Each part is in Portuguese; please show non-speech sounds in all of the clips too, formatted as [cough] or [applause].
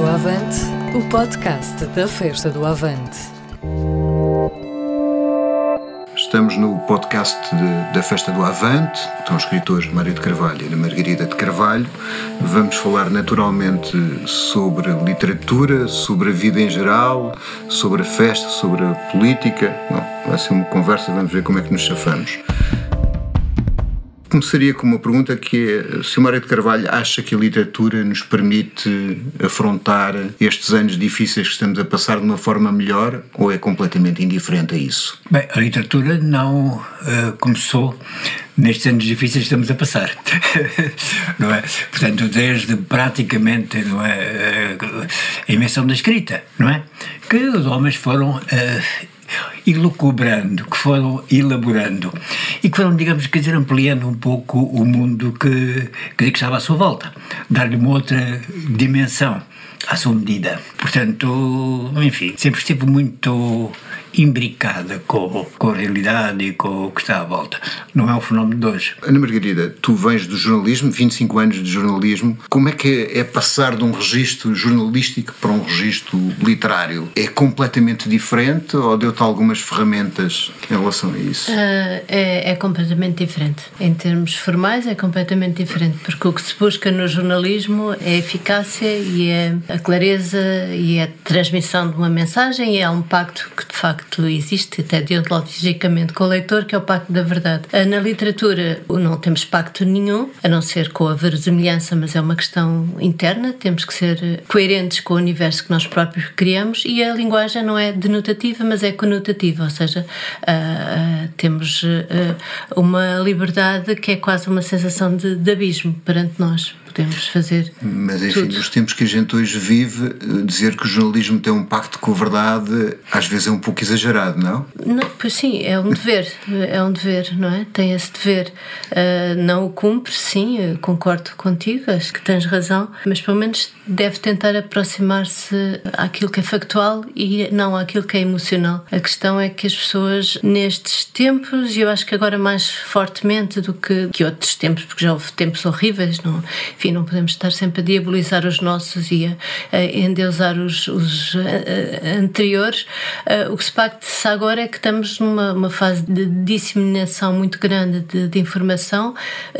Do Avante, o podcast da Festa do Avante. Estamos no podcast de- da Festa do Avante, estão os escritores Mário de Carvalho e Ana Margarida de Carvalho. Vamos falar naturalmente sobre literatura, sobre a vida em geral, sobre a festa, sobre a política. Bom, vai ser uma conversa, vamos ver como é que nos chafamos. Começaria com uma pergunta que é se o Mário de Carvalho acha que a literatura nos permite afrontar estes anos difíceis que estamos a passar de uma forma melhor ou é completamente indiferente a isso? Bem, a literatura não eh, começou nestes anos difíceis que estamos a passar, [laughs] não é? Portanto, desde praticamente não é, eh, a invenção da escrita, não é? Que os homens foram eh, ilucubrando, que foram elaborando e que foram, digamos, quer dizer, ampliando um pouco o mundo que, que estava à sua volta, dar-lhe uma outra dimensão à sua medida. Portanto, enfim, sempre esteve muito imbricada com, com a realidade e com o que está à volta. Não é um fenómeno de hoje. Ana Margarida, tu vens do jornalismo, 25 anos de jornalismo. Como é que é passar de um registro jornalístico para um registro literário? É completamente diferente ou deu-te algumas ferramentas em relação a isso? Ah, é, é completamente diferente. Em termos formais, é completamente diferente, porque o que se busca no jornalismo é a eficácia e é a clareza e é a transmissão de uma mensagem e é um pacto que de facto existe, até deontologicamente, com o leitor, que é o pacto da verdade. Ah, Na literatura não temos pacto nenhum, a não ser com a verosimilhança, mas é uma questão interna, temos que ser coerentes com o universo que nós próprios criamos e a linguagem não é denotativa, mas é conotativa, ou seja, ah, ah, temos ah, uma liberdade que é quase uma sensação de, de abismo perante nós. Podemos fazer Mas enfim, tudo. nos tempos que a gente hoje vive, eh, dizer que o jornalismo tem um pacto com a verdade às vezes é um pouco exagerado, não? Não, pois sim, é um dever, é um dever, não é? Tem esse dever. Ah, não o cumpre, sim, concordo contigo, acho que tens razão, mas pelo menos deve tentar aproximar-se àquilo que é factual e não àquilo que é emocional. A questão é que as pessoas, nestes tempos, e eu acho que agora mais fortemente do que, que outros tempos, porque já houve tempos horríveis, não, enfim, não podemos estar sempre a diabolizar os nossos e a, a endeusar os, os anteriores. Ah, o que se pacta agora é que estamos numa uma fase de disseminação muito grande de, de informação,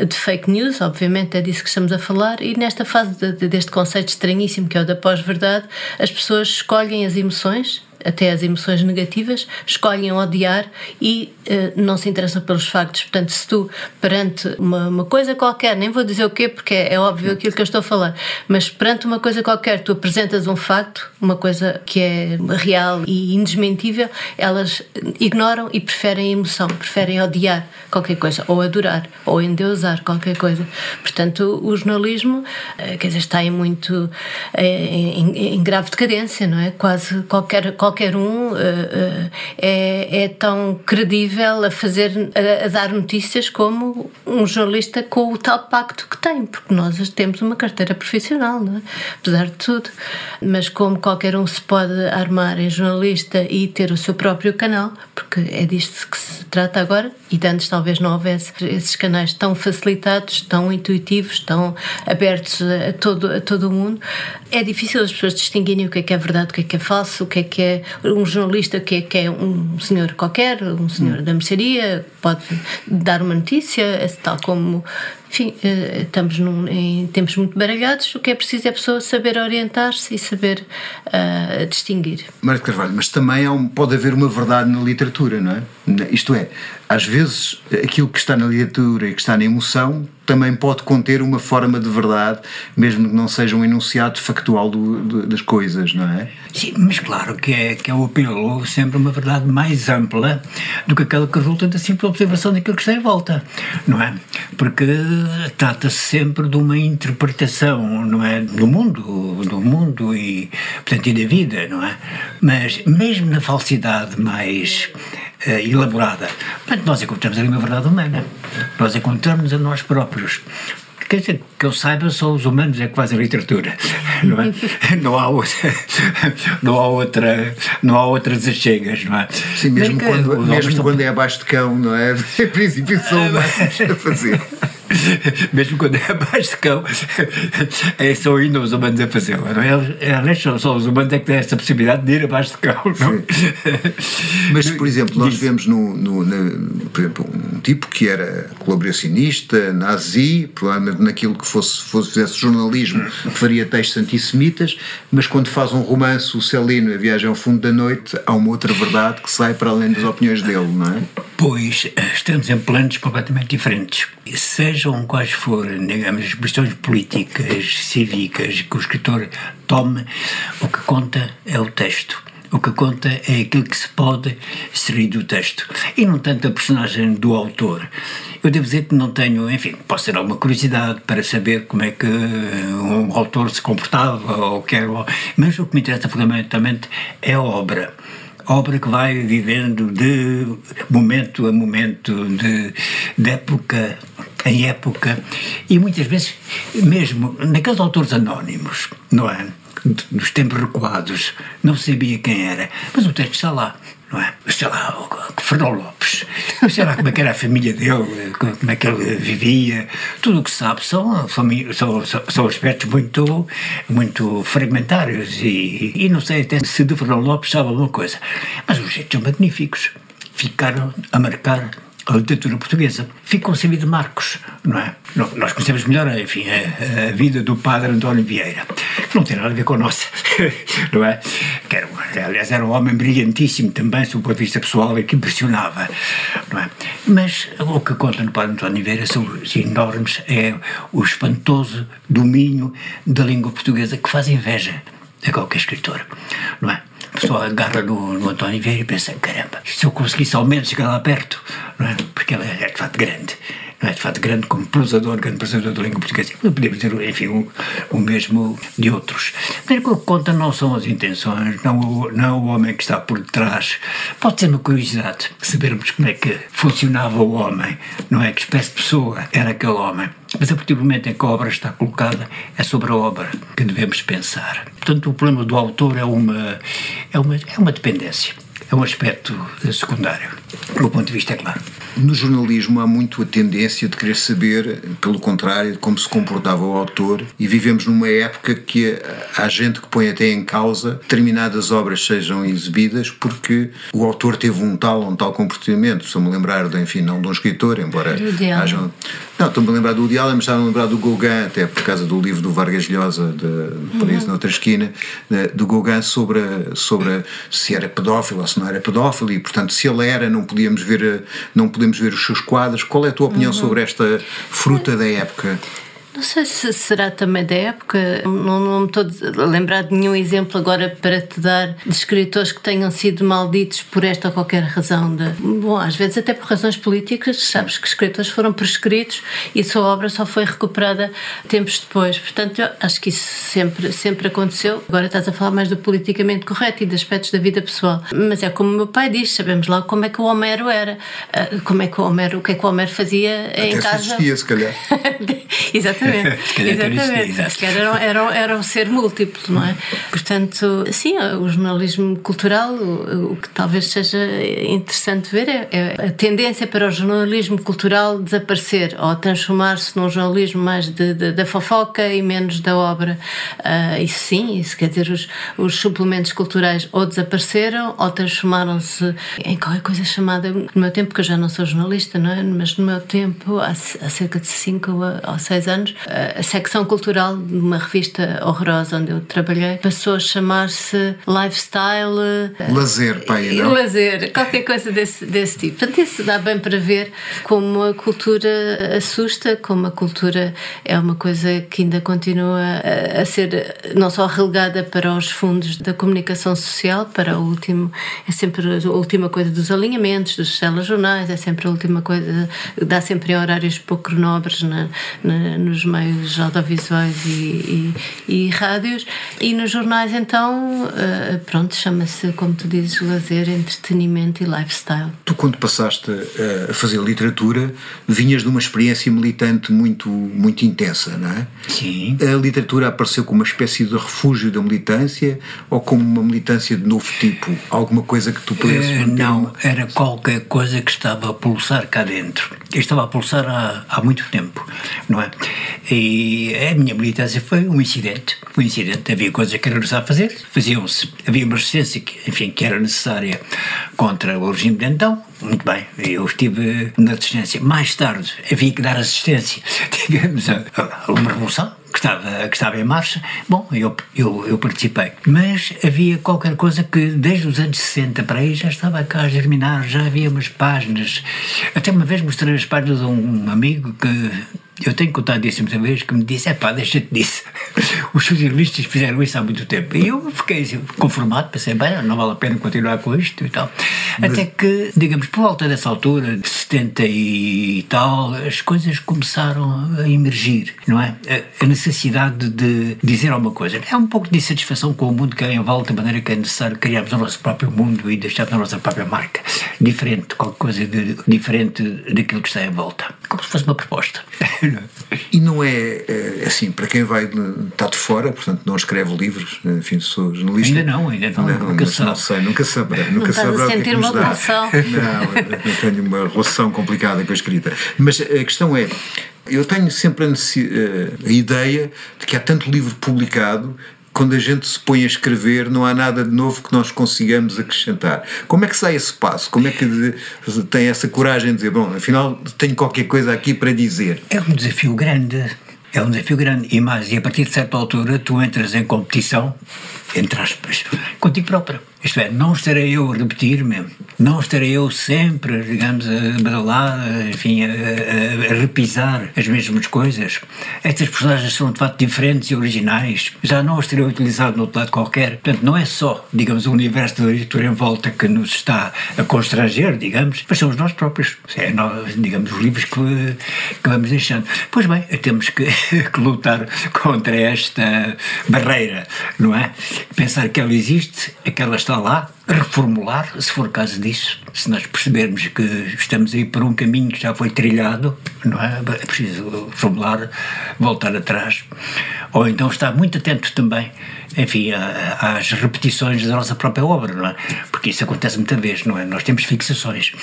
de fake news, obviamente é disso que estamos a falar, e nesta fase de- de- deste conceito estranhíssimo que é o da pós-verdade, as pessoas escolhem as emoções até as emoções negativas, escolhem odiar e eh, não se interessam pelos factos. Portanto, se tu, perante uma, uma coisa qualquer, nem vou dizer o quê, porque é, é óbvio aquilo que eu estou a falar, mas perante uma coisa qualquer, tu apresentas um facto, uma coisa que é real e indesmentível, elas ignoram e preferem a emoção, preferem odiar qualquer coisa, ou adorar, ou endeusar qualquer coisa. Portanto, o jornalismo, eh, quer dizer, está em muito eh, em, em grave decadência, não é? Quase qualquer, qualquer um eh, eh, é, é tão credível a fazer, a, a dar notícias como um jornalista com o tal pacto que tem, porque nós temos uma carteira profissional, é? Apesar de tudo. Mas como qualquer um se pode armar em jornalista e ter o seu próprio canal, porque é disto que se trata agora, e de antes talvez não houvesse esses canais tão facilitados, tão intuitivos, tão abertos a todo, a todo o mundo, é difícil as pessoas distinguirem o que é que é verdade, o que é que é falso, o que é que é um jornalista, que é que é um senhor qualquer, um senhor da mercearia, pode dar uma notícia, tal como enfim, eh, estamos num, em tempos muito baralhados, o que é preciso é a pessoa saber orientar-se e saber ah, distinguir. Mário Carvalho, mas também um- pode haver uma verdade na literatura, não é? Isto é, às vezes aquilo que está na literatura e que está na emoção também pode conter uma forma de verdade, mesmo que não seja um enunciado factual do- do- das coisas, não é? Sim, mas claro que é, que é o apelo sempre uma verdade mais ampla do que aquela que resulta da simples observação daquilo que está em volta, não é? Porque trata-se sempre de uma interpretação, não é? Do mundo, do mundo e, portanto, e da vida, não é? Mas mesmo na falsidade mais eh, elaborada, portanto, nós encontramos ali uma verdade humana. Nós encontramos a nós próprios. Quer dizer, que eu saiba, só os humanos é que fazem literatura, [laughs] não é? Não há outra, [laughs] não há outra, não há outras achegas, não é? Sim, mesmo, quando, homens mesmo quando é abaixo de cão, não é? Em princípio são humanos a fazer. [laughs] Mesmo quando é abaixo de cão, é só ainda os humanos a fazê-lo. É, aliás, só, só os humanos é que têm esta possibilidade de ir abaixo de cão. Não? Mas, por exemplo, nós vemos no, no, na, por exemplo, um tipo que era colaboracionista, nazi, provavelmente naquilo que fosse, fosse fizesse jornalismo, faria textos antissemitas, mas quando faz um romance, o Celino, a viagem ao fundo da noite, há uma outra verdade que sai para além das opiniões dele, não é? Pois, estamos em planos completamente diferentes. Sejam quais forem, digamos, as questões políticas, cívicas que o escritor tome, o que conta é o texto. O que conta é aquilo que se pode extrair do texto e não tanto a personagem do autor. Eu devo dizer que não tenho, enfim, posso ter alguma curiosidade para saber como é que um autor se comportava ou quer, mas o que me interessa fundamentalmente é a obra obra que vai vivendo de momento a momento, de, de época em época, e muitas vezes, mesmo naqueles autores anónimos, não é? Dos tempos recuados, não sabia quem era, mas o texto está lá não é? Sei lá, o Fernão Lopes, sei lá como é era a família dele, como é que ele vivia, tudo o que sabe são, são, são aspectos muito, muito fragmentários e, e não sei até se do Fernão Lopes sabe alguma coisa, mas os jeitos são magníficos, ficaram a marcar a literatura portuguesa. Sem de Marcos, não é? Nós conhecemos melhor, enfim, a, a, vida do padre António Vieira, que não tem nada a ver com a nossa, [laughs] não é? Que era, aliás, era um homem brilhantíssimo também, do ponto de vista pessoal, e que impressionava, não é? Mas o que conta no padre António Vieira são os enormes, é o espantoso domínio da língua portuguesa que faz inveja a qualquer escritor, não é? Pessoa agarra no, no António Vieira e pensa: caramba, se eu conseguisse ao menos chegar lá perto, não é? porque ele é de facto grande é de facto grande como prosador, grande prosador da língua portuguesa. Podemos dizer, enfim, o, o mesmo de outros. Mas o que conta não são as intenções, não o, não o homem que está por detrás. Pode ser uma curiosidade sabermos como é que funcionava o homem, não é? Que espécie de pessoa era aquele homem. Mas a partir do momento em que a obra está colocada, é sobre a obra que devemos pensar. Portanto, o problema do autor é uma, é uma, é uma dependência, é um aspecto secundário. Do meu ponto de vista, é claro. No jornalismo há muito a tendência de querer saber, pelo contrário, como se comportava o autor, e vivemos numa época que há gente que põe até em causa determinadas obras sejam exibidas porque o autor teve um tal um tal comportamento. Estou-me a lembrar, de, enfim, não de um escritor, embora haja. Não, estou-me a lembrar do Ideal, mas estava a lembrar do Gauguin, até por causa do livro do Vargas Llosa, de Paraíso uhum. na Outra Esquina, do Gauguin sobre, sobre se era pedófilo ou se não era pedófilo, e portanto, se ele era, não podíamos ver, não podíamos podemos ver os seus quadros. Qual é a tua opinião uhum. sobre esta fruta da época? Não sei se será também da época, não, não me estou a lembrar de nenhum exemplo agora para te dar de escritores que tenham sido malditos por esta ou qualquer razão. De, bom, às vezes até por razões políticas, sabes que escritores foram prescritos e a sua obra só foi recuperada tempos depois. Portanto, acho que isso sempre, sempre aconteceu. Agora estás a falar mais do politicamente correto e de aspectos da vida pessoal. Mas é como o meu pai diz, sabemos lá como é que o Homero era, ah, como é que o Homero, o que é que o Homero fazia até em casa. Existia, se calhar. [laughs] Exatamente. Exatamente. [laughs] Exatamente. Se calhar era, era, era um ser múltiplo, não é? Portanto, sim, o jornalismo cultural, o, o que talvez seja interessante ver é, é, a tendência para o jornalismo cultural desaparecer ou transformar-se num jornalismo mais de, de, da fofoca e menos da obra. Uh, isso sim, isso quer dizer, os, os suplementos culturais ou desapareceram ou transformaram-se em qualquer coisa chamada, no meu tempo, que eu já não sou jornalista, não é? Mas no meu tempo, há, há cerca de 5 ou 6 anos, anos, a secção cultural de uma revista horrorosa onde eu trabalhei passou a chamar-se Lifestyle. Lazer, pai, não? Lazer, qualquer coisa desse, desse tipo. Portanto, isso dá bem para ver como a cultura assusta, como a cultura é uma coisa que ainda continua a, a ser não só relegada para os fundos da comunicação social, para o último, é sempre a última coisa dos alinhamentos, dos telejornais, é sempre a última coisa, dá sempre em horários pouco nobres na, na, nos nos meios audiovisuais e, e, e rádios. E nos jornais, então, uh, pronto, chama-se, como tu dizes, lazer, entretenimento e lifestyle. Tu, quando passaste a fazer literatura, vinhas de uma experiência militante muito, muito intensa, não é? Sim. A literatura apareceu como uma espécie de refúgio da militância ou como uma militância de novo tipo? Alguma coisa que tu pudesses uh, Não, era qualquer coisa que estava a pulsar cá dentro. Eu estava a pulsar há, há muito tempo, não é? E a minha militância foi um incidente. Um incidente. Havia coisas que era necessário fazer, faziam-se. Havia uma resistência, que, enfim, que era necessária contra o regime de então. Muito bem, eu estive na assistência. Mais tarde havia que dar assistência, [laughs] digamos, a uma revolução que estava, que estava em marcha, bom, eu, eu, eu participei. Mas havia qualquer coisa que desde os anos 60 para aí já estava cá a germinar, já havia umas páginas. Até uma vez mostrei as páginas a um amigo que eu tenho contado isso muitas vezes, que me disse: é pá, deixa-te disso. [laughs] Os socialistas fizeram isso há muito tempo. E eu fiquei assim, conformado, pensei: bem, não vale a pena continuar com isto e tal. Mas... Até que, digamos, por volta dessa altura, de 70 e tal, as coisas começaram a emergir, não é? A, necessidade de dizer alguma coisa. É um pouco de insatisfação com o mundo que é em volta, de maneira que é necessário criarmos o nosso próprio mundo e deixarmos a nossa própria marca. Diferente, qualquer coisa de, diferente daquilo que está em volta. Como se fosse uma proposta. [laughs] E não é, é assim, para quem vai está de fora, portanto não escreve livros, enfim, sou jornalista. Ainda não, ainda não, não nunca sabe. Não sei, nunca saberá. Nunca saberá o que é que nos dá. Relação. Não, eu tenho uma relação complicada com a escrita. Mas a questão é, eu tenho sempre a, a ideia de que há tanto livro publicado quando a gente se põe a escrever, não há nada de novo que nós consigamos acrescentar. Como é que sai esse passo? Como é que tem essa coragem de dizer, bom, afinal tenho qualquer coisa aqui para dizer? É um desafio grande. É um desafio grande. E mais, e a partir de certa altura tu entras em competição, entre aspas, contigo próprio. Isto é, não estarei eu a repetir-me, não estarei eu sempre, digamos, a badalar, enfim, a, a, a, repisar as mesmas coisas. Estas personagens são de facto diferentes e originais, já não as terei utilizado no outro lado qualquer. Portanto, não é só, digamos, o universo da literatura em volta que nos está a constranger, digamos, mas somos nós próprios. É, nós, digamos, os livros que, que vamos deixando. Pois bem, temos que, [laughs] que lutar contra esta barreira, não é? Pensar que ela existe, é que ela está lá, reformular, se for caso disso. Se nós percebermos que estamos aí por um caminho que já foi trilhado, não é? É preciso reformular, voltar atrás. Ou então estar muito atento também, enfim, às repetições da nossa própria obra, não é? Porque isso acontece muita vez, não é? Nós temos fixações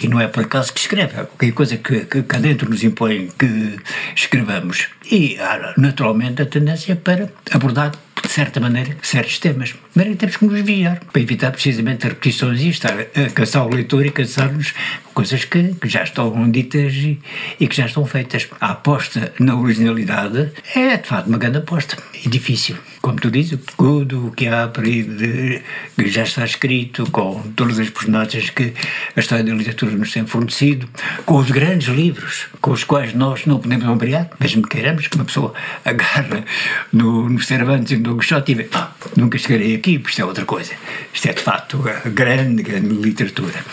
e não é por acaso que escreve, é qualquer coisa que, que cá dentro nos impõe que escrevamos. E há naturalmente a tendência para abordar de certa maneira, certos temas. Mas temos que nos desviar para evitar precisamente as repetições e estar a cansar o leitor e cansar-nos coisas que, que, já estão ditas e, e, que já estão feitas. A aposta na originalidade é, de facto, uma grande aposta. E difícil. Como tu dizes, tudo o que há por aí de, que já está escrito, com todas as personagens que a história da literatura nos tem fornecido, com os grandes livros com os quais nós não podemos obrigar, mesmo que queiramos que uma pessoa [laughs] agarra no, no Cervantes e no Quixote e vê, ah, nunca chegarei aqui, porque isto é outra coisa. Isto é, de facto, a grande, grande literatura.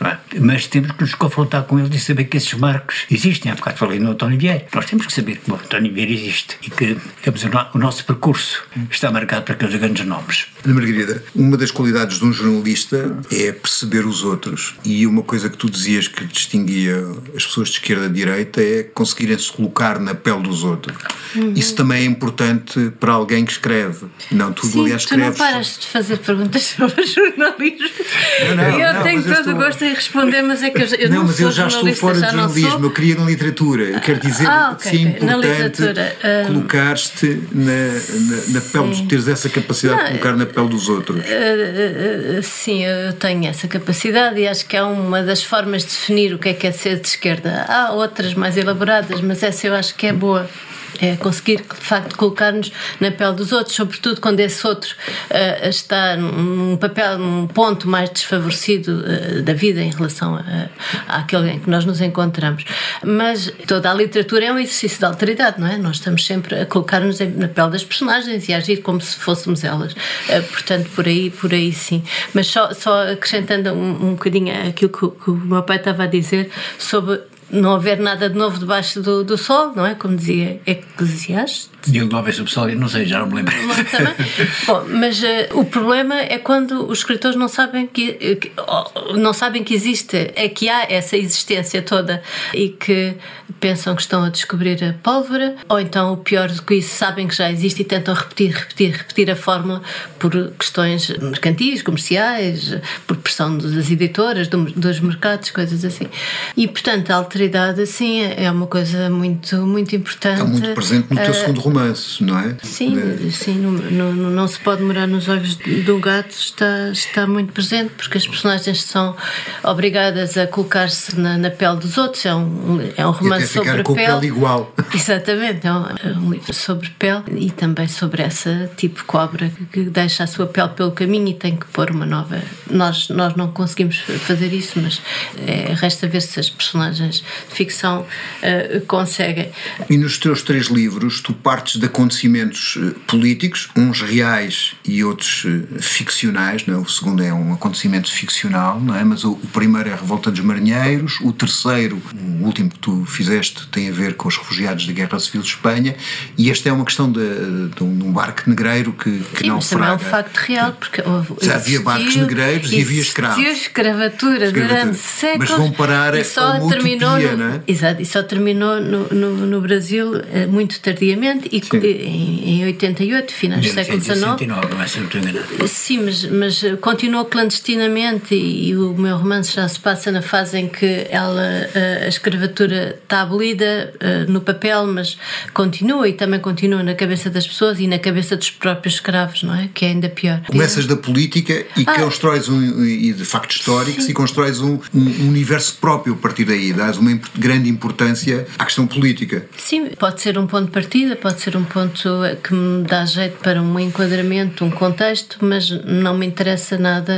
É? Mas temos que nos confrontar com eles e saber que esses marcos existem. Há bocado falei no António Vieira. Nós temos que saber que o António Vieira existe e que digamos, o nosso percurso está marcado por aqueles grandes nomes. Ana Margarida, uma das qualidades de um jornalista é perceber os outros. E uma coisa que tu dizias que distinguia as pessoas de esquerda e direita é conseguirem se colocar na pele dos outros. Uhum. Isso também é importante para alguém que escreve. Não, tu Sim, aliás tu não paras de fazer perguntas [laughs] sobre jornalismo. Não, não, eu não, tenho todo estou... o gosto em responder, mas é que eu, eu não, não mas eu já estou fora de jornalismo, eu queria na literatura. Eu quero dizer ah, okay, que sim, okay. importante um... colocar-te na, na, na pele, de teres essa capacidade de colocar na pele dos outros. Uh, uh, sim, eu tenho essa capacidade e acho que é uma das formas de definir o que é que é ser de esquerda. Há outras mais elaboradas, mas essa eu acho que é boa é conseguir de facto colocar-nos na pele dos outros, sobretudo quando esse outro uh, está num papel, num ponto mais desfavorecido uh, da vida em relação a, àquele em que nós nos encontramos. Mas toda a literatura é um exercício de alteridade, não é? Nós estamos sempre a colocar-nos na pele das personagens e a agir como se fôssemos elas. Uh, portanto, por aí, por aí sim. Mas só, só acrescentando um, um bocadinho aquilo que, que o meu pai estava a dizer sobre não haver nada de novo debaixo do, do sol, não é? Como dizia Eclesiastes. E o novo é subsol, não sei, já não me lembro. [laughs] Bom, mas uh, o problema é quando os escritores não sabem que, que não sabem que existe, é que há essa existência toda e que pensam que estão a descobrir a pólvora, ou então o pior do que isso, sabem que já existe e tentam repetir, repetir, repetir a fórmula por questões mercantis, comerciais, por pressão das editoras, dos mercados, coisas assim. E portanto, a sim, é uma coisa muito, muito importante. Está muito presente no teu uh, segundo romance, não é? Sim, é. sim no, no, não se pode morar nos olhos do gato, está, está muito presente, porque as personagens são obrigadas a colocar-se na, na, pele dos outros. É um, é um romance sobre ficar com pele. pele igual. [laughs] Exatamente, é um, é um, livro sobre pele e também sobre essa tipo cobra que, que deixa a sua pele pelo caminho e tem que pôr uma nova. Nós, nós não conseguimos fazer isso, mas é, resta ver se as personagens de ficção uh, conseguem. E nos teus três livros, tu partes de acontecimentos uh, políticos, uns reais e outros uh, ficcionais, não é? o segundo é um acontecimento ficcional, não é? mas o, o primeiro é a Revolta dos Marinheiros, o terceiro, o último que tu fizeste, tem a ver com os refugiados da Guerra Civil de Espanha, e esta é uma questão de, de um barco negreiro que, que Sim, não mas também é um facto real, porque houve, Já havia barcos negreiros e havia escravos. escravatura, escravatura durante séculos. Mas vão parar e só a uma terminou utopia, no, não é? Exato, e só terminou no, no, no Brasil eh, muito tardiamente e em, em 88, finais do século XIX. 69, não é sempre enganado. Sim, mas, mas continuou clandestinamente e, e, o meu romance já se passa na fase em que ela, a, a escravatura está abolida no papel, mas continua e também continua na cabeça das pessoas e na cabeça dos próprios escravos, não é? Que é ainda pior. Começas da política e ah, constróis um, e de factos históricos sim. e constróis um, um, universo próprio a partir daí, dás uma grande importância à questão política. Sim, pode ser um ponto de partida, pode ser um ponto que me dá jeito para um enquadramento, um contexto, mas não me interessa nada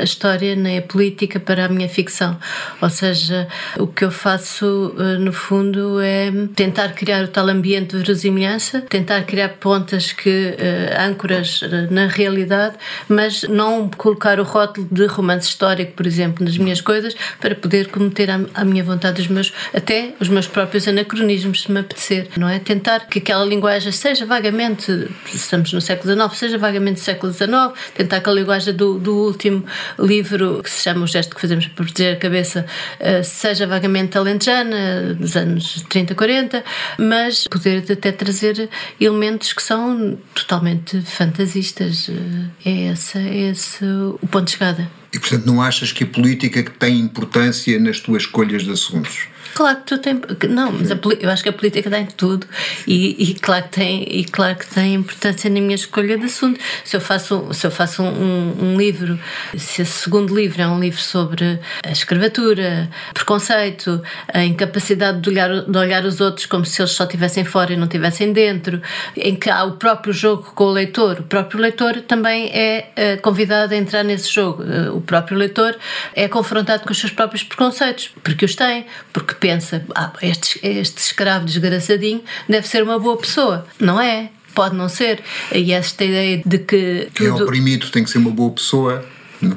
a história nem a política para a minha ficção. Ou seja, o que eu faço eh, no fundo é tentar criar o tal ambiente de verosimilhança, tentar criar pontas que uh, âncoras eh, na realidade, mas não colocar o rótulo de romance histórico, por exemplo, nas minhas coisas, para poder cometer à minha vontade os meus, até os meus próprios anacronismos, se me apetecer, não é? Tentar que aquela linguagem seja vagamente, estamos no século XIX, seja vagamente século XIX, tentar que a linguagem do, do último livro, que se chama O Gesto que Fazemos para Proteger a Cabeça, uh, seja vagamente alentejana, dos anos 30, 40, mas poder até trazer elementos que são totalmente fantasistas. Uh, é esse, é esse o ponto de chegada. E, portanto, não achas que a política tem importância nas tuas escolhas de assuntos? Claro que tu tem, não, mas a, eu acho que a política tem tudo e, e, claro que tem e claro que tem importância na minha escolha de assunto. Se eu faço se eu faço um, um, livro, se esse segundo livro é um livro sobre a escravatura, preconceito, a incapacidade de olhar de olhar os outros como se eles só estivessem fora e não estivessem dentro, em que há o próprio jogo com o leitor, o próprio leitor também é eh, convidado a entrar nesse jogo. Eh, o próprio leitor é confrontado com os seus próprios preconceitos, porque os tem, porque pensa, ah, este, este escravo desgraçadinho deve ser uma boa pessoa. Não é. Pode não ser. E esta ideia de que. Quem é oprimido tem que ser uma boa pessoa.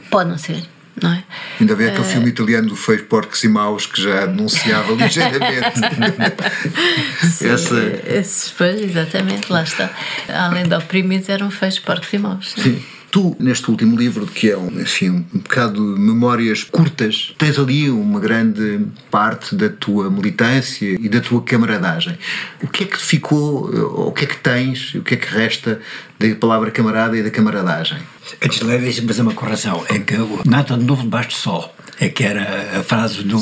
Pode não ser. Não é? Ainda vê aquele uh... filme italiano do Feio Porcos e Maus que já anunciava [laughs] ligeiramente. Sim, Essa... Esses, pois, exatamente, lá está. Além de oprimidos, eram feios, porcos e maus. Sim. Tu, neste último livro, que é um, enfim, um bocado de memórias curtas, tens ali uma grande parte da tua militância e da tua camaradagem. O que é que ficou, o que é que tens, o que é que resta da palavra camarada e da camaradagem? Antes de ler, deixa-me fazer uma correção. É que nada de novo debaixo do sol. É que era a frase do,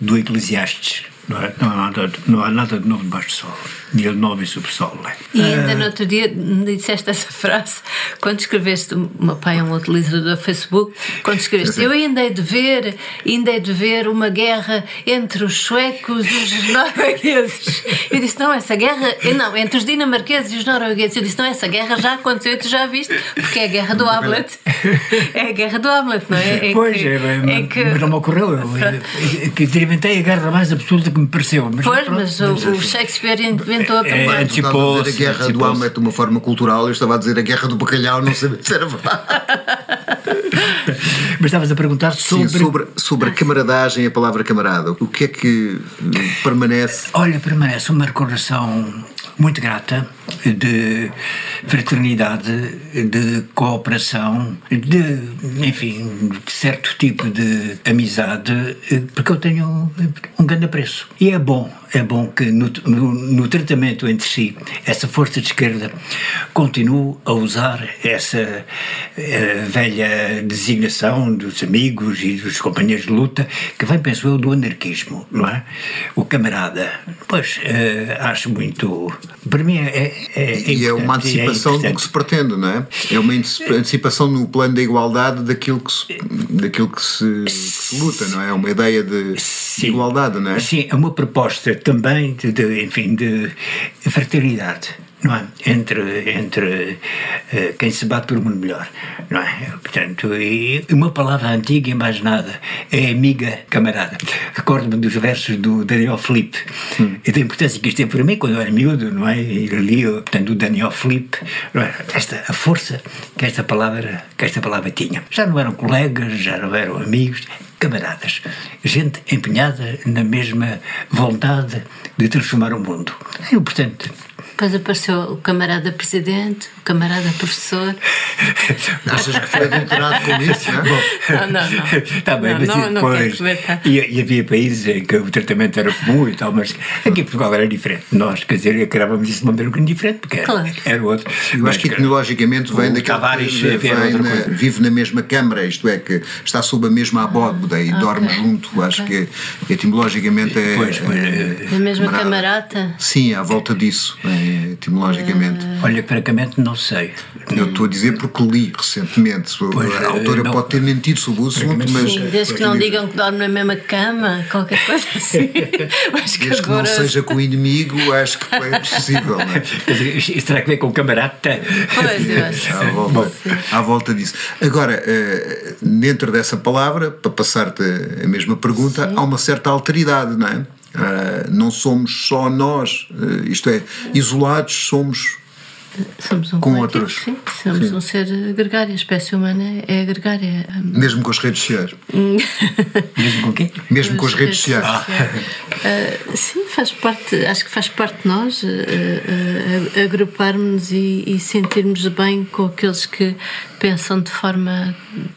do Eclesiastes não, é, não, há nada, não há nada de novo debaixo do sol. Dia novo e subsolo. É. E ainda no outro dia disseste essa frase quando escreveste. O meu pai é um utilizador do Facebook. Quando escreveste, eu ainda hei de ver, ainda hei de ver uma guerra entre os suecos e os noruegueses. Eu disse, não, essa guerra. Não, entre os dinamarqueses e os noruegueses. Eu disse, não, essa guerra já aconteceu, tu já viste, porque é a guerra do Hamlet. [laughs] É a guerra do Hamlet, não é? é pois, que, é, é, que, mas não me ocorreu. Eu, que experimentei a guerra mais absurda que me pareceu. Mas, Pois, pronto, mas o, o Shakespeare inventou a É, primeira. Tu estava a dizer a Antecipou-se, guerra do. Hamlet de uma forma cultural, eu estava a dizer a guerra do bacalhau, não sabia se era verdade. [laughs] Mas estavas a perguntar sobre. Sim, sobre, sobre a camaradagem, a palavra camarada. O que é que eh, permanece? Olha, permanece uma recordação muito grata de fraternidade, de cooperação, de, enfim, de certo tipo de amizade, eh, porque eu tenho um grande apreço. E é bom, é bom que no, no, no tratamento entre si, essa força de esquerda continue a usar essa eh, velha designação dos amigos e dos companheiros de luta, que vem, penso eu, do anarquismo, não é? O camarada. Pois, eh, acho muito. Para mim é. É, é E é uma é antecipação do que se pretende, não é? É uma anteci- antecipação no plano da igualdade daquilo que se, daquilo que se, que se luta, não é? É uma ideia de, de igualdade, não é? Sim, é uma proposta também de, de, enfim, de fraternidade. Não é? Entre, entre eh, quem se bate por um mundo melhor. Não é? Portanto, e uma palavra antiga e mais nada é amiga, camarada. Recordo-me dos versos do Daniel Felipe e da importância que isto tem para mim quando eu era miúdo, não é? E li, portanto, o Daniel Felipe, é? esta, a força que esta palavra, que esta palavra tinha. Já não eram colegas, já não eram amigos, camaradas, gente empenhada na mesma vontade de transformar o mundo. É importante. Depois apareceu o camarada presidente, o camarada professor. [laughs] Achas que foi adulterado com isso, não é? Não, não, não. Está bem, não, mas não, não depois. quero comentar. e, e havia países em que o tratamento era comum e tal, mas aqui em Portugal era diferente. Nós, quer dizer, acabávamos isso de uma maneira um bocadinho diferente, porque era, Claro. era outro. Eu Mas, acho que cara, etimologicamente vem daquele Tavares vem na- vive na mesma câmara, isto é, que está sob a mesma abóboda e dorme junto. Acho que etimologicamente é. Pois, pois, é- A mesma camarada. camarata. Sim, à volta disso, é, etimologicamente. Olha, que francamente não sei. Eu estou a dizer porque li recentemente. Pois, a autora não- pode ter mentido sobre o assunto, mas. Sim, desde que não digam que dorme na mesma cama, qualquer coisa [laughs] assim. Acho que Desde que não agora. seja com o inimigo, acho que é possível, não é? Isto terá que ver com o camarada? Pois, eu acho. À volta, à volta disso. Agora, eh, dentro dessa palavra, para passar-te a mesma pergunta, há uma certa alteridade, não é? Ah, não somos só nós, eh, isto é, isolados, somos Somos um Com outros. Sim, somos Sim. um ser gregário. A espécie humana é gregária. mesmo com as redes sociais. [laughs] Mesmo com o quê? Mesmo com as redes sociais. Ah, sim, faz parte, acho que faz parte de nós ah, ah, agruparmos e, e sentirmos bem com aqueles que pensam de forma,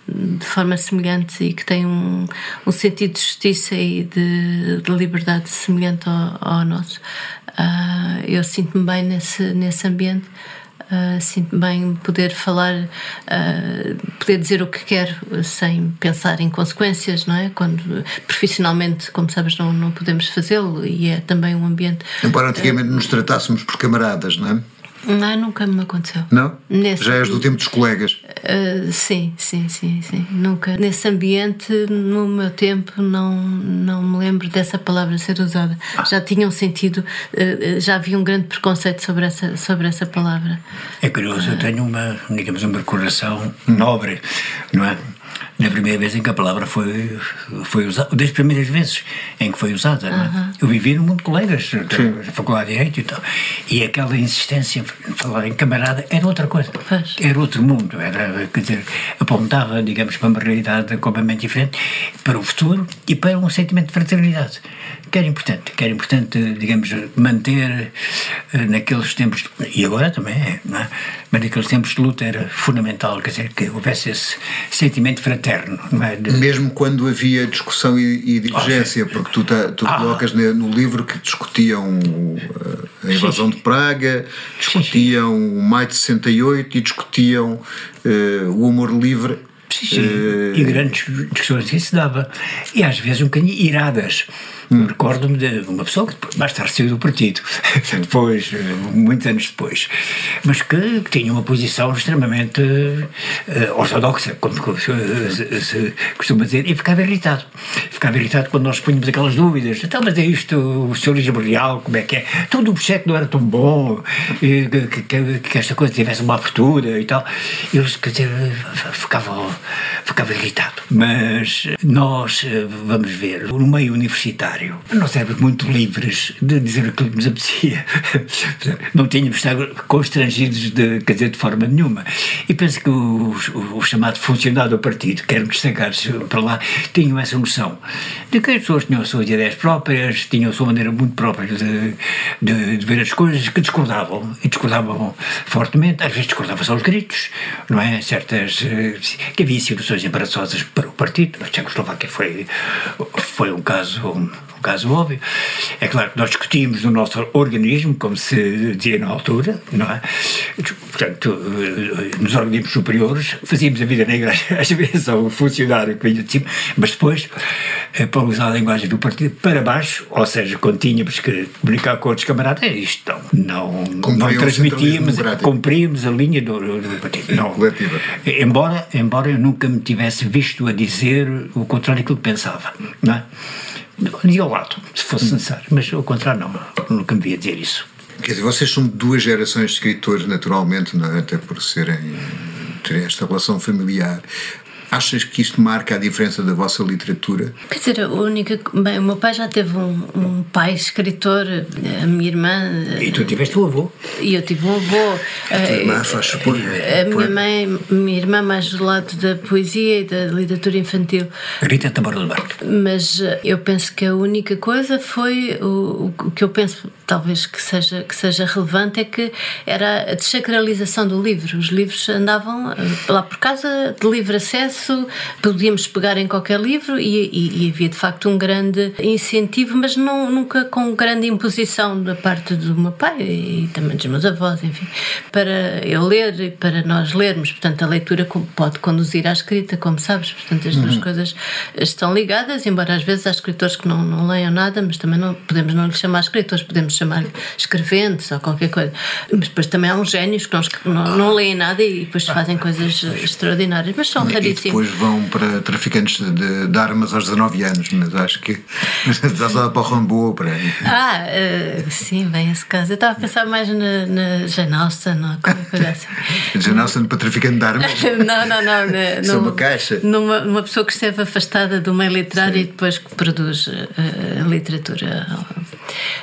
de forma semelhante e que têm um, um sentido de justiça e de, de liberdade semelhante ao, ao nosso. Ah, eu sinto-me bem nesse, nesse ambiente. Uh, sinto bem poder falar, uh, poder dizer o que quero uh, sem pensar em consequências, não é? Quando profissionalmente, como sabes, não, não podemos fazê-lo e é também um ambiente. Embora antigamente nos tratássemos por camaradas, não é? Não, nunca me aconteceu. Não? Nesse- Já és do tempo dos colegas. Uh, sim, sim, sim, sim. Nunca. Nesse ambiente, no meu tempo, não, não me lembro dessa palavra ser usada. Já tinha um sentido, uh, já havia um grande preconceito sobre essa, sobre essa palavra. É curioso, eu tenho uma, digamos, uma recordação nobre, não é? Na primeira vez em que a palavra foi, foi usada, das primeiras vezes em que foi usada, não é? Eu vivi no mundo de colegas, da Faculdade de Direito e tal, e aquela insistência em falar em camarada era outra coisa, Pois. era outro mundo, era, quer dizer, apontava, digamos, para uma realidade completamente diferente, para o futuro e para um sentimento de fraternidade, que era importante, que era importante, digamos, manter eh, naqueles tempos, e agora também é, não é? Mas naqueles tempos de luta era fundamental, quer dizer, que houvesse esse sentimento fraterno, é? Mesmo quando havia discussão e, e divergência, porque tu, tá- tu Ah. colocas no livro que discutiam uh, a invasão de Praga, discutiam o Maio de 68 e discutiam uh, o amor livre. Sim, sim. Eh, E grandes discussões que se dava. E às vezes um bocadinho iradas. Recordo-me de uma pessoa que depois- mais tarde saiu do partido, [laughs] depois, eh, muitos anos depois, mas que, que tinha uma posição extremamente eh, ortodoxa, como se, se costuma dizer, e ficava irritado. Ficava irritado quando nós punhamos aquelas dúvidas. Então, mas é isto, o socialismo real, como é que é? Tudo o cheque não era tão bom, e que, que- que- esta coisa tivesse uma abertura e tal. Eu, quer dizer, ficava, ficava irritado. Mas nós, eh, vamos ver, no meio universitário, contrário. Nós éramos muito livres de dizer aquilo que nos apetecia. [laughs] Não tínhamos estado constrangidos de, quer dizer, de forma nenhuma. E penso que o, o, o chamado funcionário do partido, que eram destacados para lá, tinham essa noção de que as pessoas tinham as suas ideias próprias, tinham a sua maneira muito própria de, de, de ver as coisas, que discordavam. E discordavam fortemente, às vezes discordavam-se aos gritos, não é? Certas. eh, que havia situações embaraçosas para o partido. A Tchecoslováquia foi, foi um caso. Caso óbvio. É claro que nós discutimos no nosso organismo, como se dizia na altura, não é? Portanto, nos organismos superiores, fazíamos a vida negra [laughs] às vezes ao funcionário que vinha de cima, mas depois, eh, para usar a linguagem do partido, para baixo, ou seja, quando tínhamos que comunicar com outros camaradas, é isto não, não, transmitíamos, cumpríamos a linha do, do partido. Não. Coletiva. Embora, embora eu nunca me tivesse visto a dizer o contrário daquilo que pensava, não é? De ao lado, se fosse necessário, mas ao contrário, não, nunca me via dizer isso. Quer dizer, vocês são duas gerações de escritores, naturalmente, é? até por serem terem esta relação familiar. Achas que isto marca a diferença da vossa literatura? Quer dizer, a única. Bem, o meu pai já teve um, um pai escritor, a minha irmã. E tu tiveste o avô. E eu tive um avô. tua irmã faz supor- A minha mãe, minha irmã, mais do lado da poesia e da literatura infantil. Rita Tamara do Barco. Mas eh, eu penso que a única coisa foi o, o que eu penso talvez que seja que seja relevante é que era a desacralização do livro. Os livros andavam eh, lá por casa de livre acesso, podíamos pegar em qualquer livro e, e- e havia de facto um grande incentivo, mas não nunca com grande imposição da parte do meu pai e também dos meus avós, enfim, para eu ler e para nós lermos. Portanto, a leitura pode conduzir à escrita, como sabes. Portanto, as duas coisas estão ligadas, embora às vezes há escritores que não, não leiam nada, mas também não podemos não lhes chamar escritores, podemos chamar escreventes ou qualquer coisa. Mas depois também há uns génios que não, não, não leem nada e depois fazem coisas extraordinárias, mas são E raríssimos. depois vão para traficantes de, de armas aos 19 anos, mas acho que [laughs] já só para o Rambo para. Ah, eh, sim, bem esse caso. Eu estava a pensar mais na, na Jane Austen ou qualquer coisa assim. [laughs] Jane Austen para traficante de armas. [laughs] não, não, não. na- é numa- uma caixa. Numa, numa pessoa que esteve afastada do meio literário e depois que produz eh, a literatura.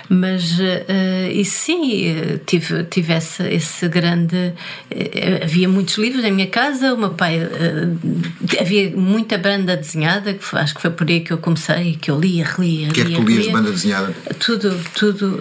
Mas eh, isso sim, eh, tive, tive esse, esse grande. eh, havia muitos livros em minha casa, o meu pai. eh, havia muita banda desenhada, que foi- acho que foi por aí que eu comecei, que eu lia, relia. O que é que tu lias de banda desenhada? Tudo, tudo,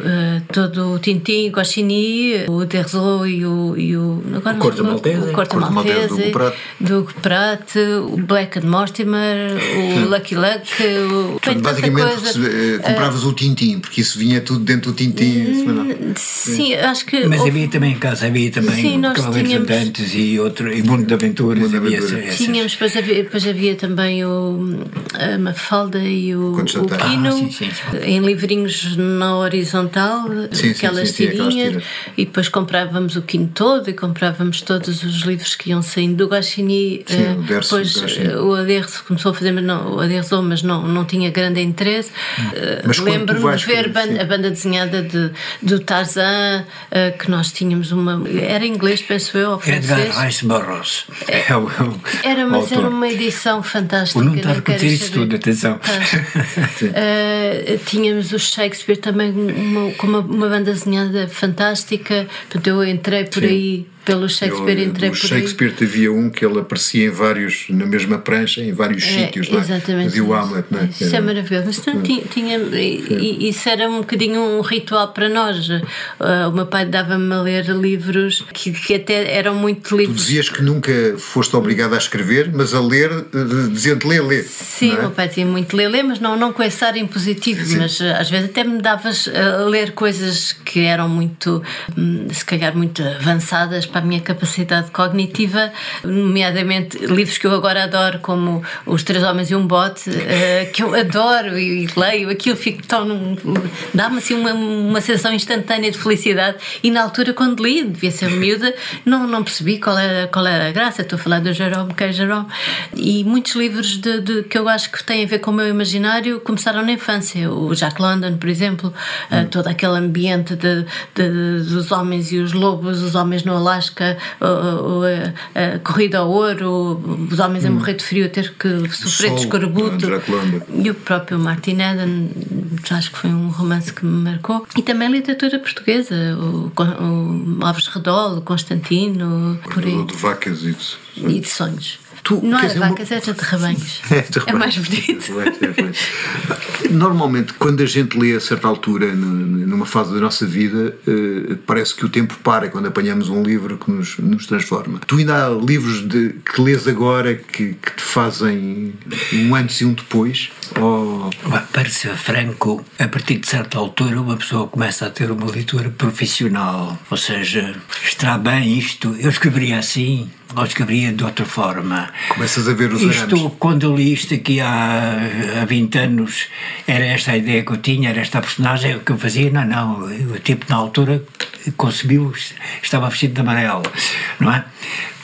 todo o Tintin, o Goscinny, o Derzo e o. E o, agora O Corto Maltese. O Corto Maltese, do Pratt. do Pratt, o Black and Mortimer, o Lucky Luck, o. Portanto, basicamente coisa. compravas o Tintim, porque isso vinha tudo dentro do Semanal. Sim, acho que. Mas houve- havia também em casa, havia também Sim, nós Cavaleiros tínhamos- Andantes e outro, e Mundo de Aventuras. Mundo de havia Aventuras. essas- Tínhamos, depois havia, depois havia também o, a Mafalda e o, o. Quino, Ah, sim, sim, em livrinhos na horizontal, sim, aquelas sim, sim, aquelas tirinhas, e depois comprávamos o Quino todo e comprávamos todos os livros que iam saindo do Gachini. Sim, eh, o Derso depois do Goscinny. eh, o Aderso começou a fazer, mas não, o Aderso, mas não, não tinha grande interesse. Eh, tu Lembro-me de ver escrever, ban- sim. a banda desenhada de, do Tarzan, eh, que nós tínhamos uma. Era em inglês, penso eu, ou francês. Edgar Rice Burroughs. É o, o- Era, mas era uma edição fantástica. O Nuno está a repetir isso tudo, atenção. [laughs] Uh, tínhamos o Shakespeare também uma- com uma, uma banda desenhada fantástica. Portanto, eu entrei por Sim. aí, pelo Shakespeare, Eu, entrei por Shakespeare havia um que ele aparecia em vários, na mesma prancha, em vários aí. sítios, não é? Exatamente. Fazia o Hamlet, não é? Isso é Era- maravilhoso. Mas não tinha, tinha- isso era um bocadinho um ritual para nós. Uh, o meu pai dava-me a ler livros que, que até eram muito Tu livros. dizias que nunca foste obrigado a escrever, mas a ler, eh, dizendo lê, lê. Sim, não o é? meu pai dizia muito ler, ler, mas não, não com esse ar impositivo, mas eh, às vezes até me davas a ler coisas que eram muito, hum, se calhar, muito avançadas para a minha capacidade cognitiva, nomeadamente livros que eu agora adoro, como Os Três Homens e um Bote, eh, que eu adoro e, leio, aquilo fico tão. dá-me assim uma, uma sensação instantânea de felicidade. E na altura, quando li, devia ser miúda, não, não percebi qual era, qual era a graça. Estou a falar do Jerome K. Jerome. E muitos livros de, de- que eu acho que têm a ver com o meu imaginário começaram na infância. O Jack London, por exemplo, eh, todo aquele ambiente de, de- dos homens e os lobos, os homens no Alasca, a, a, Corrida ao Ouro, Os Homens hum. a Morrer de Frio, a ter que sofrer de escorbuto. E o próprio Martin Eden, acho que foi um romance que me marcou. E também a literatura portuguesa, o, o Alves Redol, o Constantino, por aí. De vacas e de, e de sonhos. Tu, não é vacas, uma... [laughs] é de rebanhos. É, de rebanhos. é mais bonito. Normalmente, quando a gente lê a certa altura, numa fase da nossa vida, eh, parece que o tempo para quando apanhamos um livro que nos, nos transforma. Tu ainda há livros de, que lês agora que, que te fazem um antes e um depois? Ou... Para ser franco, a partir de certa altura, uma pessoa começa a ter uma leitura profissional. Ou seja, está bem isto, eu escreveria assim, ou escreveria de outra forma. Começas a ver os Isto, arames. quando eu li isto aqui há, há 20 anos, era esta a ideia que eu tinha, era esta a personagem que eu fazia. Não, não, o tipo na altura concebiu, estava vestido de amarelo, não é?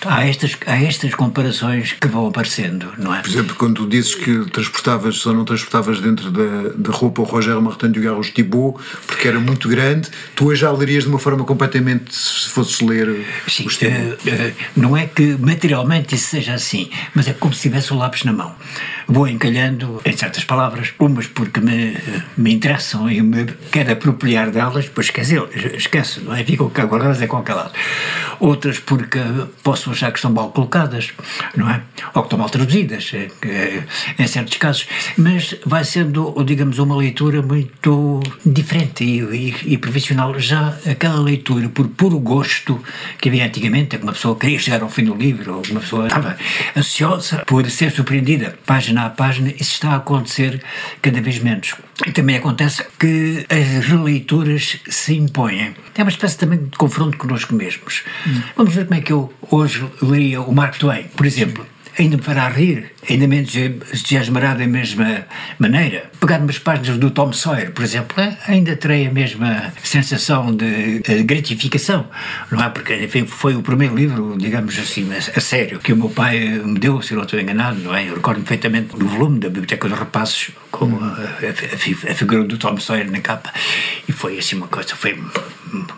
Há estas, há estas comparações que vão aparecendo, não é? Por exemplo, quando tu dizes que transportavas, só não transportavas dentro da, da roupa o Rogério Martin e o Garros Thibault, porque era muito grande, tu hoje já lerias de uma forma completamente, se fosses ler Sim, uh, uh, não é que materialmente isso seja assim, mas é como se tivesse o lápis na mão. Vou encalhando em certas palavras, umas porque me, me interessam e me quero apropriar delas, depois esqueço, esqueço, não é? Ficam guardadas em qualquer lado. Outras porque posso achar que estão mal colocadas, não é? Ou que estão mal traduzidas, é, é, em certos casos. Mas vai sendo, digamos, uma leitura muito diferente e, e, e, profissional. Já aquela leitura por puro gosto que havia antigamente, é que uma pessoa queria chegar ao fim do livro, ou uma pessoa estava ansiosa por ser surpreendida, página a página, isso está a acontecer cada vez menos. E também acontece que as releituras se impõem. É uma espécie também de confronto connosco mesmos. Hum. Vamos ver como é que eu hoje leria o Mark Twain, por exemplo ainda me fará rir, ainda menos entusiasmará da mesma maneira. Pegar umas páginas do Tom Sawyer, por exemplo, é, ainda terei a mesma sensação de, de gratificação, não é? Porque, enfim, foi o primeiro livro, digamos assim, a, sério, que o meu pai me deu, se não estou enganado, não é? Eu recordo perfeitamente do volume da Biblioteca dos Rapazes, com a, a, a, figura do Tom Sawyer na capa, e foi assim uma coisa, foi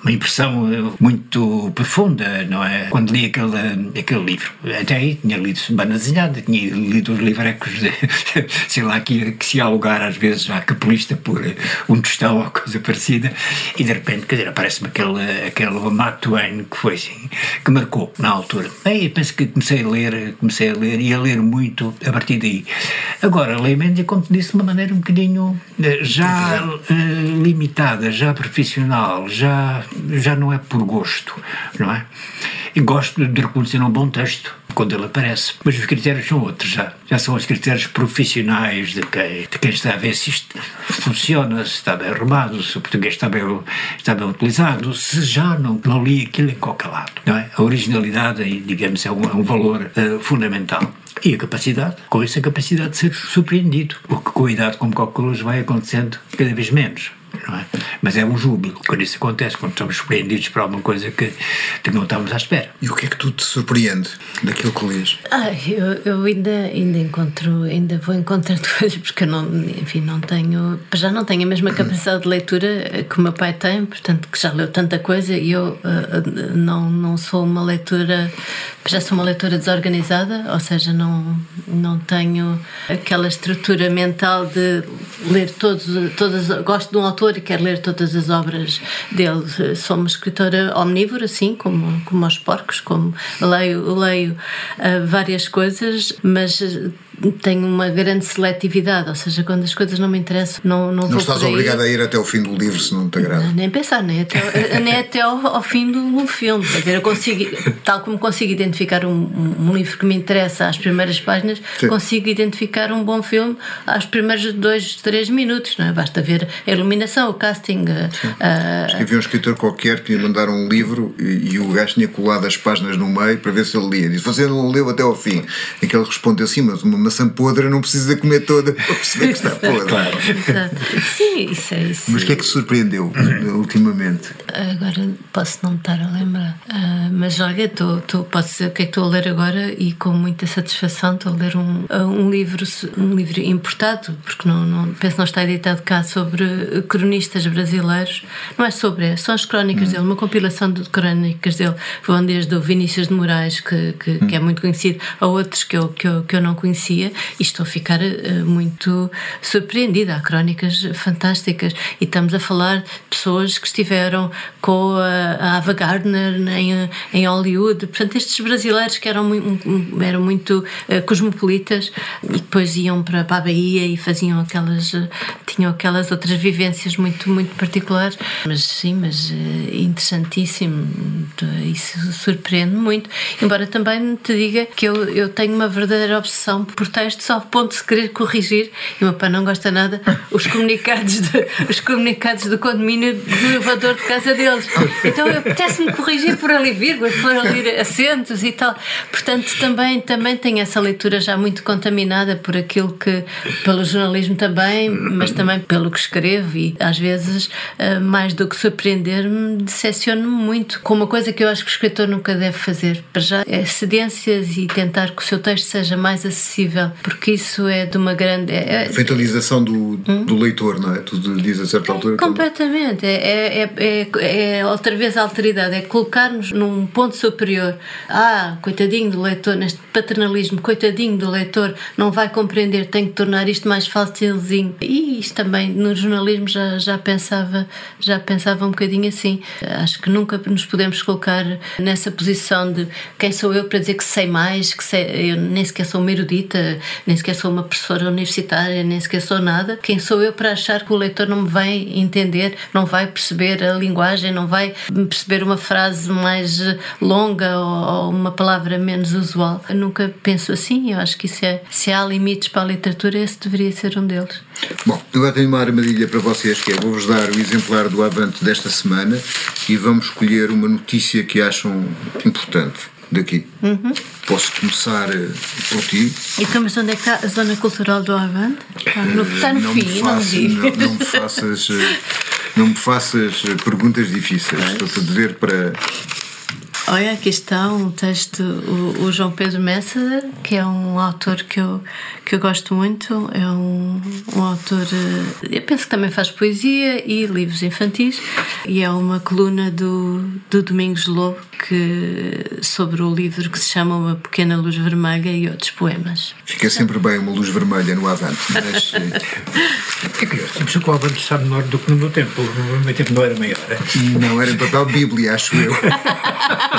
uma impressão eh, muito profunda, não é? Quando li aquele, aquele livro. Até aí tinha lido banda desenhada, tinha lido os livrecos, de, [laughs] sei lá, que, que se há lugar às vezes à capelista por eh, um tostão ou coisa parecida, e de repente, quer dizer, aparece-me aquele, aquele Mark Twain que foi assim, que marcou na altura. Aí penso que comecei a ler, comecei a ler e a ler muito a partir daí. Agora, leio menos e, como te disse, de uma maneira um bocadinho eh, já uh, limitada, já profissional, já já, não é por gosto, não é? E gosto de reconhecer um bom texto quando ele aparece. Mas os critérios são outros já. Já são os critérios profissionais de quem, de quem está a ver se isto funciona, se está bem arrumado, se o português está bem, está bem utilizado, se já não, não li aquilo em qualquer lado. Não é? A originalidade, digamos, é um, é um valor uh, fundamental. E a capacidade, com isso a capacidade de ser surpreendido, o que com a idade como calculas vai acontecendo cada vez menos é? Mas é um júbilo quando isso acontece, quando somos surpreendidos por alguma coisa que, que não estamos à espera. E o que é que tu te surpreende daquilo que lês? Ah, eu, eu ainda, ainda encontro, ainda vou encontrando [laughs] coisas, porque eu não, enfim, não tenho, já não tenho a mesma capacidade de leitura que o meu pai tem, portanto, que já leu tanta coisa e eu uh, não, não sou uma leitura, já sou uma leitura desorganizada, ou seja, não, não tenho aquela estrutura mental de ler todos, todas, gosto de um autor autor e quero ler todas as obras dele. Sou uma escritora omnívora, assim, como, como aos porcos, como leio, leio uh, várias coisas, mas tenho uma grande seletividade, ou seja, quando as coisas não me interessam, não Não, não estás obrigada a ir até o fim do livro se não te agrada. Não, nem pensar, nem até, nem até ao, ao, fim do filme. Quer dizer, eu consigo, tal como consigo identificar um, um livro que me interessa às primeiras páginas, Sim. consigo identificar um bom filme às primeiros dois, três minutos, não é? Basta ver a iluminação, o casting. Uh, Escrevi um escritor qualquer que ia mandar um livro e, e, o gajo tinha colado as páginas no meio para ver se ele lia. Disse: Você não leu até ao fim. E que ele respondeu assim, mas uma maçã podre, não precisa comer toda para perceber que está [laughs] podre. Claro. Exato. Sim, isso é isso. Mas o que é que surpreendeu ultimamente? Agora posso não me estar a lembrar. Ah, mas olha, tô, tô, posso dizer o que é que estou a ler agora e com muita satisfação estou a ler um, um livro um livro importado, porque não, não, penso não está editado cá, sobre cronistas brasileiros. Não é sobre, é, são as crónicas dele, uma compilação de crónicas dele. Vão desde o Vinícius de Moraes, que, que, que é muito conhecido, a outros que eu, que eu, que eu não conhecia, e estou a ficar uh, muito surpreendida. Há crónicas fantásticas e estamos a falar de pessoas que estiveram com a, a Ava Gardner em, em Hollywood. Portanto, estes brasileiros que eram, muito, eram muito uh, cosmopolitas e depois iam para, para a Bahia e faziam aquelas. Uh, tinham aquelas outras vivências muito, muito particulares. Mas sim, mas interessantíssimo. Isso surpreende muito. Embora também te diga que eu, eu tenho uma verdadeira obsessão por textos ao ponto de querer corrigir, e o meu pai não gosta nada, os comunicados, de, os comunicados do condomínio do elevador de casa deles. Então eu apetece-me corrigir por ali vírgulas, por ali acentos e tal. Portanto, também, também tenho essa leitura já muito contaminada por aquilo que, pelo jornalismo também, mas também pelo que escrevo e às vezes, eh, mais do que surpreender-me, decepciono-me muito com uma coisa que eu acho que o escritor nunca deve fazer. Para já, é cedências e tentar que o seu texto seja mais acessível, porque isso é de uma grande. É, a fatalização do, hum? do leitor, não é? Tu dizes a certa altura. completamente. É, é, é, é, outra vez a alteridade, é colocar-nos num ponto superior. Ah, coitadinho do leitor, neste paternalismo, coitadinho do leitor, não vai compreender, tem que tornar isto mais facilzinho. E isto também, no jornalismo, já, já, pensava, já pensava um bocadinho assim. Acho que nunca nos podemos colocar nessa posição de quem sou eu para dizer que sei mais, que sei, eu nem sequer sou uma erudita, nem sequer sou uma professora universitária, nem sequer sou nada. Quem sou eu para achar que o leitor não me vai entender, não vai perceber a linguagem, não vai perceber uma frase mais longa ou uma palavra menos usual? Eu nunca penso assim. Eu acho que isso é, se há limites para a literatura, esse deveria ser um deles. Bom, agora tenho uma armadilha para vocês que é: vou-vos dar o exemplar do Avante desta semana e vamos escolher uma notícia que acham importante daqui. Uhum. Posso começar uh, por ti. Então, mas onde é que está a zona cultural do Avante? Está no, está no não fim, me faças, não, não, não me faças, não me faças perguntas difíceis. Estou-te a dizer para Olha, aqui está um texto, o, o, João Pedro Messa, que é um autor que eu, que eu gosto muito, é um, um autor, eh, eu penso que também faz poesia e livros infantis, e é uma coluna do, do Domingos Lobo que, sobre o livro que se chama Uma Pequena Luz Vermelha e outros poemas. Fica sempre bem uma luz vermelha no Avante, mas... é curioso, sempre que o Avante está menor do que no meu tempo, no meu tempo não era maior. Não, era em papel Bíblia, acho eu. [laughs]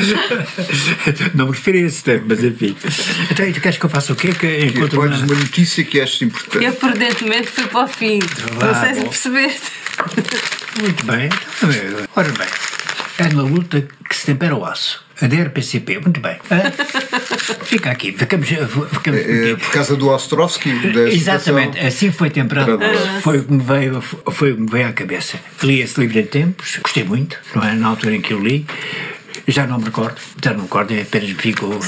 [laughs] não me referi a esse tempo, mas enfim. Então, e tu queres que eu faça o quê? Que encontro uma... uma notícia que achas importante. Eu, prudentemente, fui para o fim. Ah, não sei se percebeste. Muito bem. Ora bem, é na luta que se tempera o aço. A DRPCP, muito bem. [laughs] Fica aqui, ficamos. ficamos é, é, por causa do Ostrovsky? Exatamente, assim foi temperado. Foi o que me veio, foi me veio à cabeça. Li esse livro em tempos, gostei muito, não é? Na altura em que eu li. Já não me recordo, já não me recordo, é apenas ficou, uh,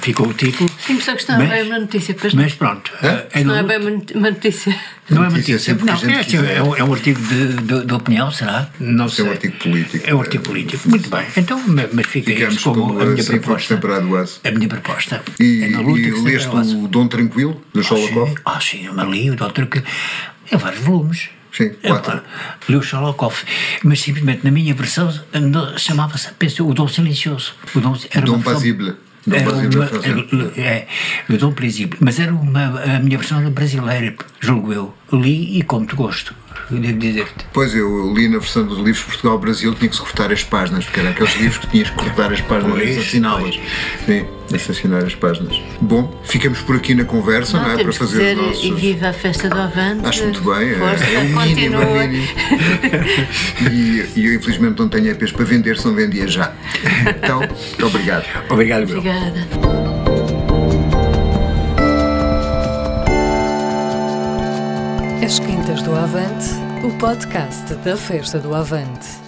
ficou o título. Sim, só que está mas, bem uma notícia. Pois mas pronto. É? É não é bem uma notícia. Não é uma notícia. Não, é, assim, é, um, é um artigo de, de, de, opinião, será? Não sei. É um artigo político. É um artigo político. Muito bem. Então, mas fica isso como com, a minha proposta. A minha proposta. E, é e leste o Dom Tranquilo, do Sholokov? Ah, sim, eu li o Dom Tranquilo. É vários volumes. Sim, quatro. li o Sholokov, mas simplesmente na minha versão chamava-se, penso, o Dom Silencioso. O Dom, era Dom Basível. Era uma, é, o Dom Presídio, mas era uma, a minha versão brasileira, julgo eu. Li e com muito gosto devo dizer-te. Pois eu li na versão dos livros Portugal-Brasil, tinha que se cortar as páginas, porque eram aqueles livros que tinhas que cortar as páginas e assassiná-las. Sim, assassinar as páginas. Bom, ficamos por aqui na conversa, não, não é? Para fazer os nossos. E viva a festa do Avante. Acho muito bem, Força, é, é o mínimo, é mínimo. e, e eu infelizmente não tenho EPs para vender, são vendia já. Então, muito obrigado. Obrigado, Obrigada. As Quintas do Avante, o podcast da Festa do Avante.